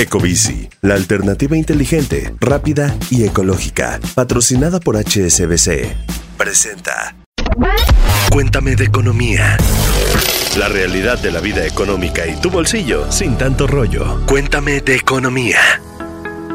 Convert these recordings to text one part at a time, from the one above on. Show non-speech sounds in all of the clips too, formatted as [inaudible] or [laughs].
Ecobici, la alternativa inteligente, rápida y ecológica, patrocinada por HSBC, presenta Cuéntame de economía. La realidad de la vida económica y tu bolsillo sin tanto rollo. Cuéntame de economía.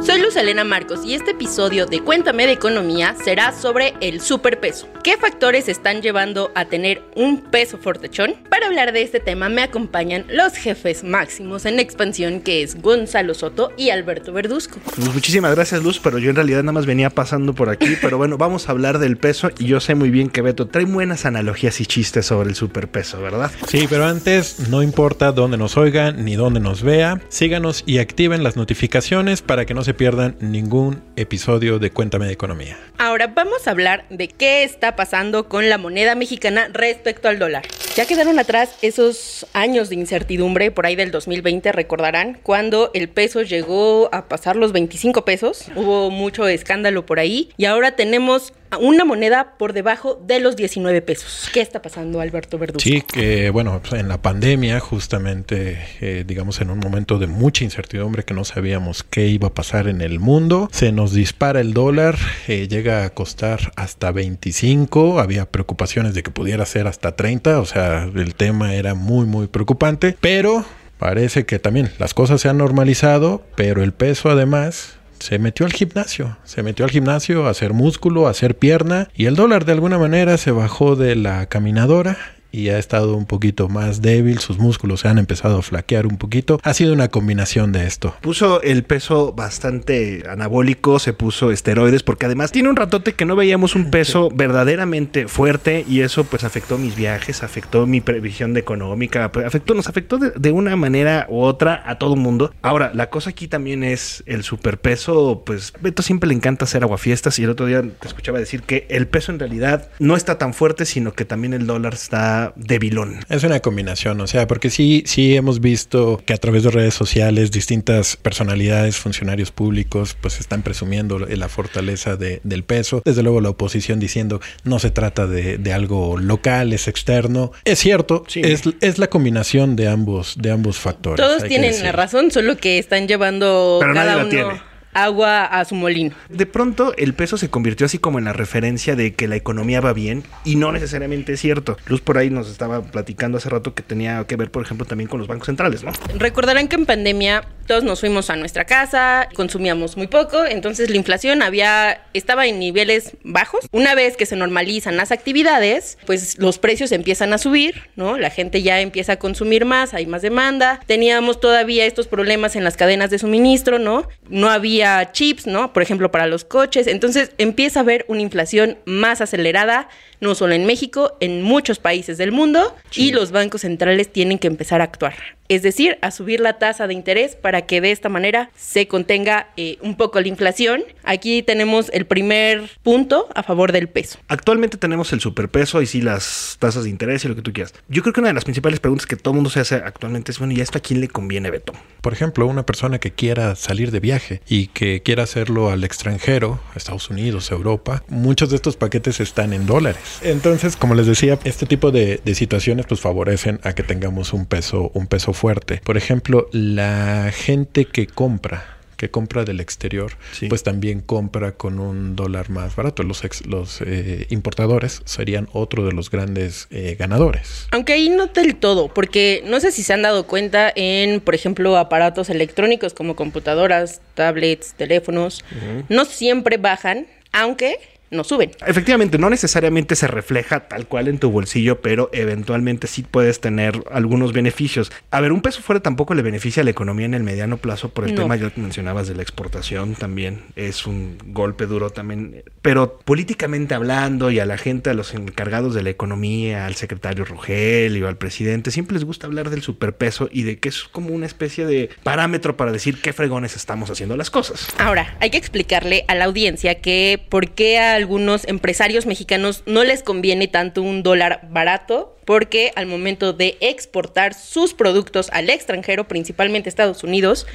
Soy Luz Elena Marcos y este episodio de Cuéntame de Economía será sobre el superpeso. ¿Qué factores están llevando a tener un peso fortechón? Para hablar de este tema me acompañan los jefes máximos en expansión que es Gonzalo Soto y Alberto Verduzco. Pues muchísimas gracias Luz, pero yo en realidad nada más venía pasando por aquí, [laughs] pero bueno, vamos a hablar del peso y yo sé muy bien que Beto trae buenas analogías y chistes sobre el superpeso, ¿verdad? Sí, pero antes no importa dónde nos oigan ni dónde nos vea, síganos y activen las notificaciones para que no se pierdan ningún episodio de Cuéntame de Economía. Ahora vamos a hablar de qué está pasando con la moneda mexicana respecto al dólar. Ya quedaron atrás esos años de incertidumbre por ahí del 2020, recordarán, cuando el peso llegó a pasar los 25 pesos. Hubo mucho escándalo por ahí y ahora tenemos una moneda por debajo de los 19 pesos. ¿Qué está pasando, Alberto Verduzco? Sí, que bueno, pues, en la pandemia, justamente, eh, digamos, en un momento de mucha incertidumbre que no sabíamos qué iba a pasar en el mundo, se nos dispara el dólar, eh, llega a costar hasta 25, había preocupaciones de que pudiera ser hasta 30, o sea, el tema era muy, muy preocupante, pero parece que también las cosas se han normalizado, pero el peso además se metió al gimnasio, se metió al gimnasio a hacer músculo, a hacer pierna y el dólar de alguna manera se bajó de la caminadora y ha estado un poquito más débil, sus músculos se han empezado a flaquear un poquito. Ha sido una combinación de esto. Puso el peso bastante anabólico, se puso esteroides, porque además tiene un ratote que no veíamos un peso [laughs] verdaderamente fuerte y eso pues afectó mis viajes, afectó mi previsión de económica, afectó, nos afectó de, una manera u otra a todo el mundo. Ahora, la cosa aquí también es el superpeso, pues Beto siempre le encanta hacer aguafiestas y el otro día te escuchaba decir que el peso en realidad no está tan fuerte, sino que también el dólar está debilón. Es una combinación, o sea, porque sí, sí hemos visto que a través de redes sociales distintas personalidades, funcionarios públicos, pues están presumiendo la fortaleza del peso. Desde luego la oposición diciendo no se trata de, algo local, es externo. Es cierto, es, es, la combinación de ambos, de ambos factores. Todos tienen la razón, solo que están llevando cada uno agua a su molino. De pronto el peso se convirtió así como en la referencia de que la economía va bien y no necesariamente es cierto. Luz por ahí nos estaba platicando hace rato que tenía que ver, por ejemplo, también con los bancos centrales, ¿no? Recordarán que en pandemia todos nos fuimos a nuestra casa, consumíamos muy poco, entonces la inflación había estaba en niveles bajos. Una vez que se normalizan las actividades, pues los precios empiezan a subir, ¿no? La gente ya empieza a consumir más, hay más demanda. Teníamos todavía estos problemas en las cadenas de suministro, ¿no? No había chips, ¿no? Por ejemplo, para los coches. Entonces empieza a haber una inflación más acelerada, no solo en México, en muchos países del mundo, y los bancos centrales tienen que empezar a actuar es decir, a subir la tasa de interés para que de esta manera se contenga eh, un poco la inflación. Aquí tenemos el primer punto a favor del peso. Actualmente tenemos el superpeso y sí las tasas de interés y lo que tú quieras. Yo creo que una de las principales preguntas que todo el mundo se hace actualmente es, bueno, ¿y esto a quién le conviene, Beto? Por ejemplo, una persona que quiera salir de viaje y que quiera hacerlo al extranjero, Estados Unidos, Europa, muchos de estos paquetes están en dólares. Entonces, como les decía, este tipo de, situaciones pues favorecen a que tengamos un peso, un peso fuerte. Por ejemplo, la gente que compra que compra del exterior, pues también compra con un dólar más barato. Los, los eh, importadores serían otro de los grandes eh, ganadores. Aunque ahí no del todo, porque no sé si se han dado cuenta en, por ejemplo, aparatos electrónicos como computadoras, tablets, teléfonos, no siempre bajan, aunque no suben. Efectivamente, no necesariamente se refleja tal cual en tu bolsillo, pero eventualmente sí puedes tener algunos beneficios. A ver, un peso fuera tampoco le beneficia a la economía en el mediano plazo por el No. tema ya que mencionabas de la exportación también. Es un golpe duro también. Pero políticamente hablando y a la gente, a los encargados de la economía, al secretario Rogelio, al presidente, siempre les gusta hablar del superpeso y de que es como una especie de parámetro para decir qué fregones estamos haciendo las cosas. Ahora, hay que explicarle a la audiencia que por qué a algunos empresarios mexicanos no les conviene tanto un dólar barato, porque al momento de exportar sus productos al extranjero, principalmente Estados Unidos,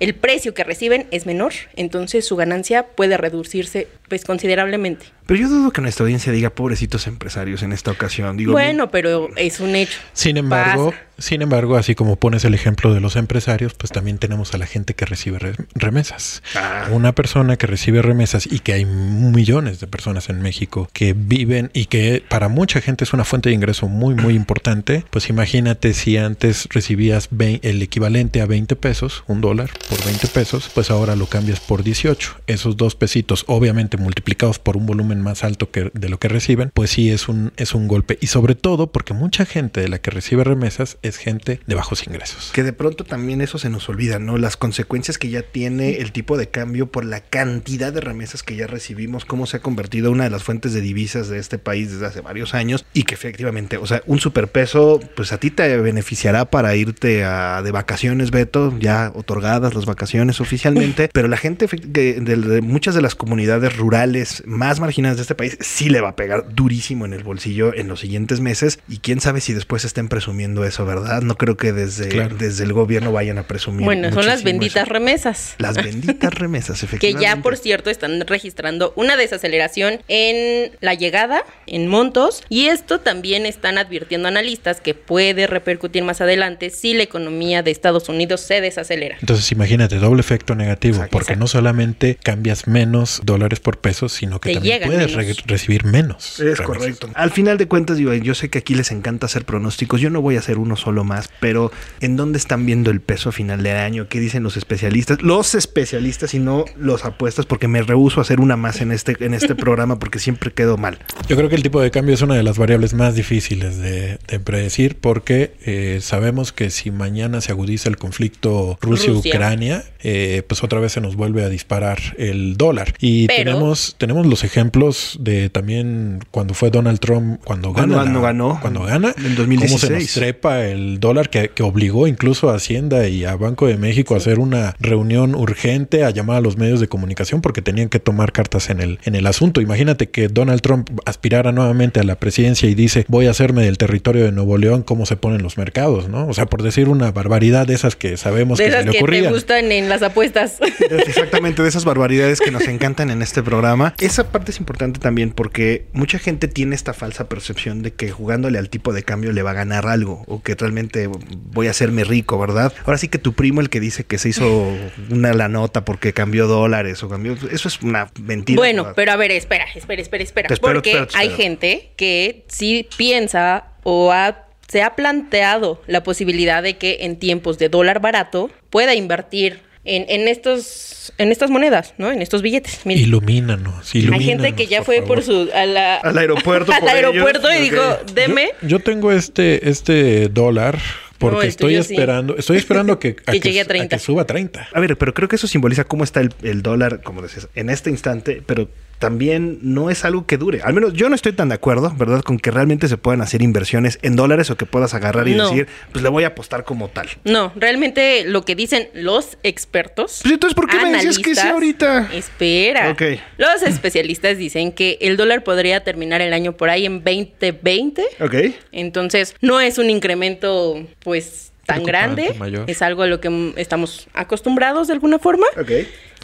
el precio que reciben es menor, entonces su ganancia puede reducirse pues considerablemente. Pero yo dudo que nuestra audiencia diga pobrecitos empresarios en esta ocasión. Digo, bueno, pero es un hecho. Sin embargo, Pasa. sin embargo, así como pones el ejemplo de los empresarios, pues también tenemos a la gente que recibe re- remesas. Ah. Una persona que recibe remesas y que hay millones de personas en México que viven y que para mucha gente es una fuente de ingreso muy, muy importante. Pues imagínate si antes recibías el equivalente a 20 pesos, un dólar por 20 pesos, pues ahora lo cambias por 18. Esos dos pesitos, obviamente multiplicados por un volumen más alto que de lo que reciben, pues sí es un, es un golpe. Y sobre todo porque mucha gente de la que recibe remesas es gente de bajos ingresos. Que de pronto también eso se nos olvida, ¿no? Las consecuencias que ya tiene el tipo de cambio por la cantidad de remesas que ya recibimos, cómo se ha convertido una de las fuentes de divisas de este país desde hace varios años y que efectivamente, o sea, un superpeso, pues a ti te beneficiará para irte a, de vacaciones, Beto, ya otorgadas las vacaciones oficialmente, [laughs] pero la gente que de, de muchas de las comunidades rurales más marginadas de este país sí le va a pegar durísimo en el bolsillo en los siguientes meses y quién sabe si después estén presumiendo eso, ¿verdad? No creo que desde, Claro. desde el gobierno vayan a presumir. Bueno, son las benditas eso. remesas. Las [laughs] benditas remesas, que efectivamente. ya por cierto están registrando una desaceleración en la llegada, en montos, y esto también están advirtiendo analistas que puede repercutir más adelante si la economía de Estados Unidos se desacelera. Entonces imagínate, doble efecto negativo, Exacto. porque no solamente cambias menos dólares por pesos, sino que Te también puedes menos. re- recibir menos. Es remesas. correcto. Al final de cuentas, digo, yo sé que aquí les encanta hacer pronósticos. Yo no voy a hacer uno solo más, pero ¿en dónde están viendo el peso a final de año? ¿Qué dicen los especialistas? Los especialistas y no los apuestas, porque me rehuso a hacer una más en este, en este [laughs] programa porque siempre quedo mal. Yo creo que el tipo de cambio es una de las variables más difíciles de, de predecir porque eh, sabemos que si mañana se agudiza el conflicto Rusia-Ucrania, eh, pues otra vez se nos vuelve a disparar el dólar. Y Pero- tenemos, tenemos los ejemplos de también cuando fue Donald Trump, cuando Cuando gana. ganó, la- ganó, Cuando gana. en Cómo se nos 2016. trepa el dólar que, que obligó incluso a Hacienda y a Banco de México a hacer una reunión urgente, a llamar a los medios de comunicación porque tenían que tomar cartas en el, en el asunto. Imagínate que Donald Trump aspirara nuevamente a la presidencia y dice voy a hacerme del territorio de Nuevo León cómo se ponen los mercados, ¿no? O sea, por decir una barbaridad de esas que sabemos De que se esas le que te ocurrían. gustan en las apuestas. Exactamente, de esas barbaridades que nos encantan en este programa. Esa parte es importante también porque mucha gente tiene esta falsa percepción de que jugándole al tipo de cambio le va a ganar algo o que realmente voy a hacerme rico, ¿verdad? Ahora sí que tu primo el que dice que se hizo una la nota porque cambió dólares o cambió, eso es una mentira. Bueno, ¿verdad? pero a ver, espera, espera, espera, espera. Te espero, porque espero, hay gente que sí piensa o ha- se ha planteado la posibilidad de que en tiempos de dólar barato pueda invertir en, en estos en estas monedas, ¿no? En estos billetes. Ilumínanos, hay gente que ya fue por su a la- Al aeropuerto [laughs] al aeropuerto ellos. y dijo, deme. Yo tengo este, este dólar porque estoy tuyo sí. esperando, estoy esperando que, [laughs] Que llegue a 30. que suba a 30. A ver, pero creo que eso simboliza cómo está el, el dólar, como decías, en este instante, pero también no es algo que dure. Al menos yo no estoy tan de acuerdo, ¿verdad? Con que realmente se puedan hacer inversiones en dólares o que puedas agarrar y No. decir, pues le voy a apostar como tal. No, realmente lo que dicen los expertos. Pues entonces, ¿por qué me decías que sí analistas- ahorita? Espera. Ok. Los especialistas dicen que el dólar podría terminar el año por ahí en 2020. Ok. Entonces, no es un incremento, pues, tan grande. mayor. Es algo a lo que estamos acostumbrados de alguna forma. Ok.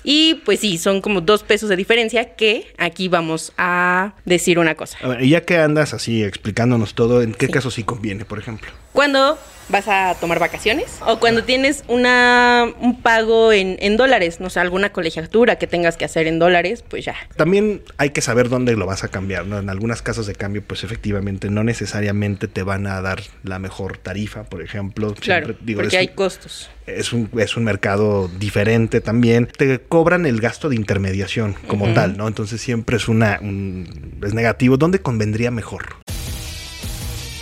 Y pues sí, son como dos pesos de diferencia que aquí vamos a decir una cosa. A ver, y ya que andas así explicándonos todo, ¿en qué caso sí conviene, por ejemplo? Cuando vas a tomar vacaciones o cuando tienes una, un pago en, en dólares, no sé, alguna colegiatura que tengas que hacer en dólares, pues ya. También hay que saber dónde lo vas a cambiar, ¿no? En algunas casas de cambio, pues efectivamente no necesariamente te van a dar la mejor tarifa, por ejemplo. Claro, Siempre, digo, porque es hay un- costos. es un, es un mercado diferente también. Te cobran el gasto de intermediación como tal, ¿no? Entonces siempre es una un- es negativo. ¿Dónde convendría mejor?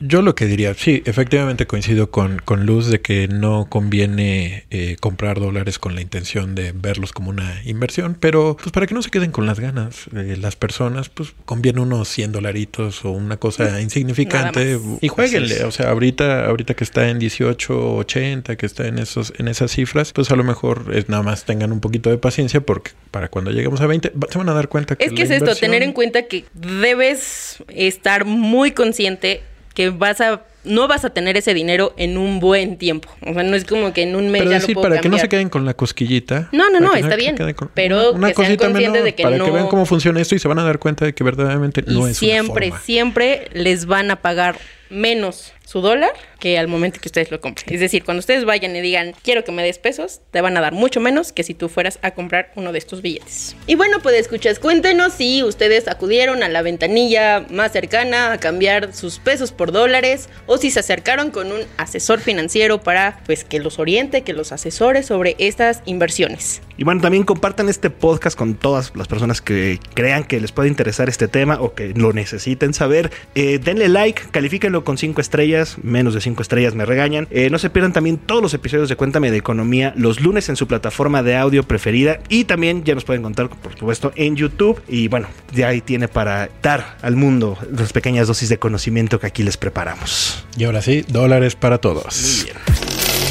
Yo lo que diría, sí, efectivamente coincido con, con Luz de que no conviene eh, comprar dólares con la intención de verlos como una inversión, pero pues para que no se queden con las ganas eh, las personas, pues conviene unos 100 dolaritos o una cosa insignificante. y jueguenle, o sea, ahorita ahorita que está en 18, 80, que está en esos en esas cifras, pues a lo mejor es nada más tengan un poquito de paciencia porque para cuando lleguemos a 20 va- se van a dar cuenta que Es que la es esto, tener en cuenta que debes estar muy consciente que vas a no vas a tener ese dinero en un buen tiempo. O sea, no es como que en un mes Pero ya decir, lo puedo para que no se queden con la cosquillita. No, no, no, está bien, con- pero que sean de que para que no- vean cómo funciona esto y se van a dar cuenta de que verdaderamente Y no es siempre, una forma. siempre les van a pagar menos su dólar que al momento que ustedes lo compren. Es decir, cuando ustedes vayan y digan, quiero que me des pesos, te van a dar mucho menos que si tú fueras a comprar uno de estos billetes. Y bueno, pues escuchas, cuéntenos si ustedes acudieron a la ventanilla más cercana a cambiar sus pesos por dólares o si se acercaron con un asesor financiero para pues que los oriente, que los asesore sobre estas inversiones. Y bueno, también compartan este podcast con todas las personas que crean que les puede interesar este tema o que lo necesiten saber. Eh, denle like, califíquenlo con 5 estrellas, menos de 5 estrellas me regañan. Eh, no se pierdan también todos los episodios de Cuéntame de Economía los lunes en su plataforma de audio preferida y también ya nos pueden encontrar, por supuesto, en YouTube. Y bueno, ya ahí tiene para dar al mundo las pequeñas dosis de conocimiento que aquí les preparamos. Y ahora sí, dólares para todos. Muy bien.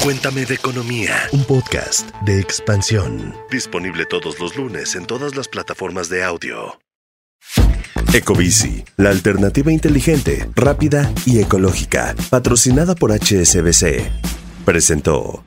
Cuéntame de economía, un podcast de expansión. Disponible todos los lunes en todas las plataformas de audio. Ecobici, la alternativa inteligente, rápida y ecológica, patrocinada por HSBC. Presentó.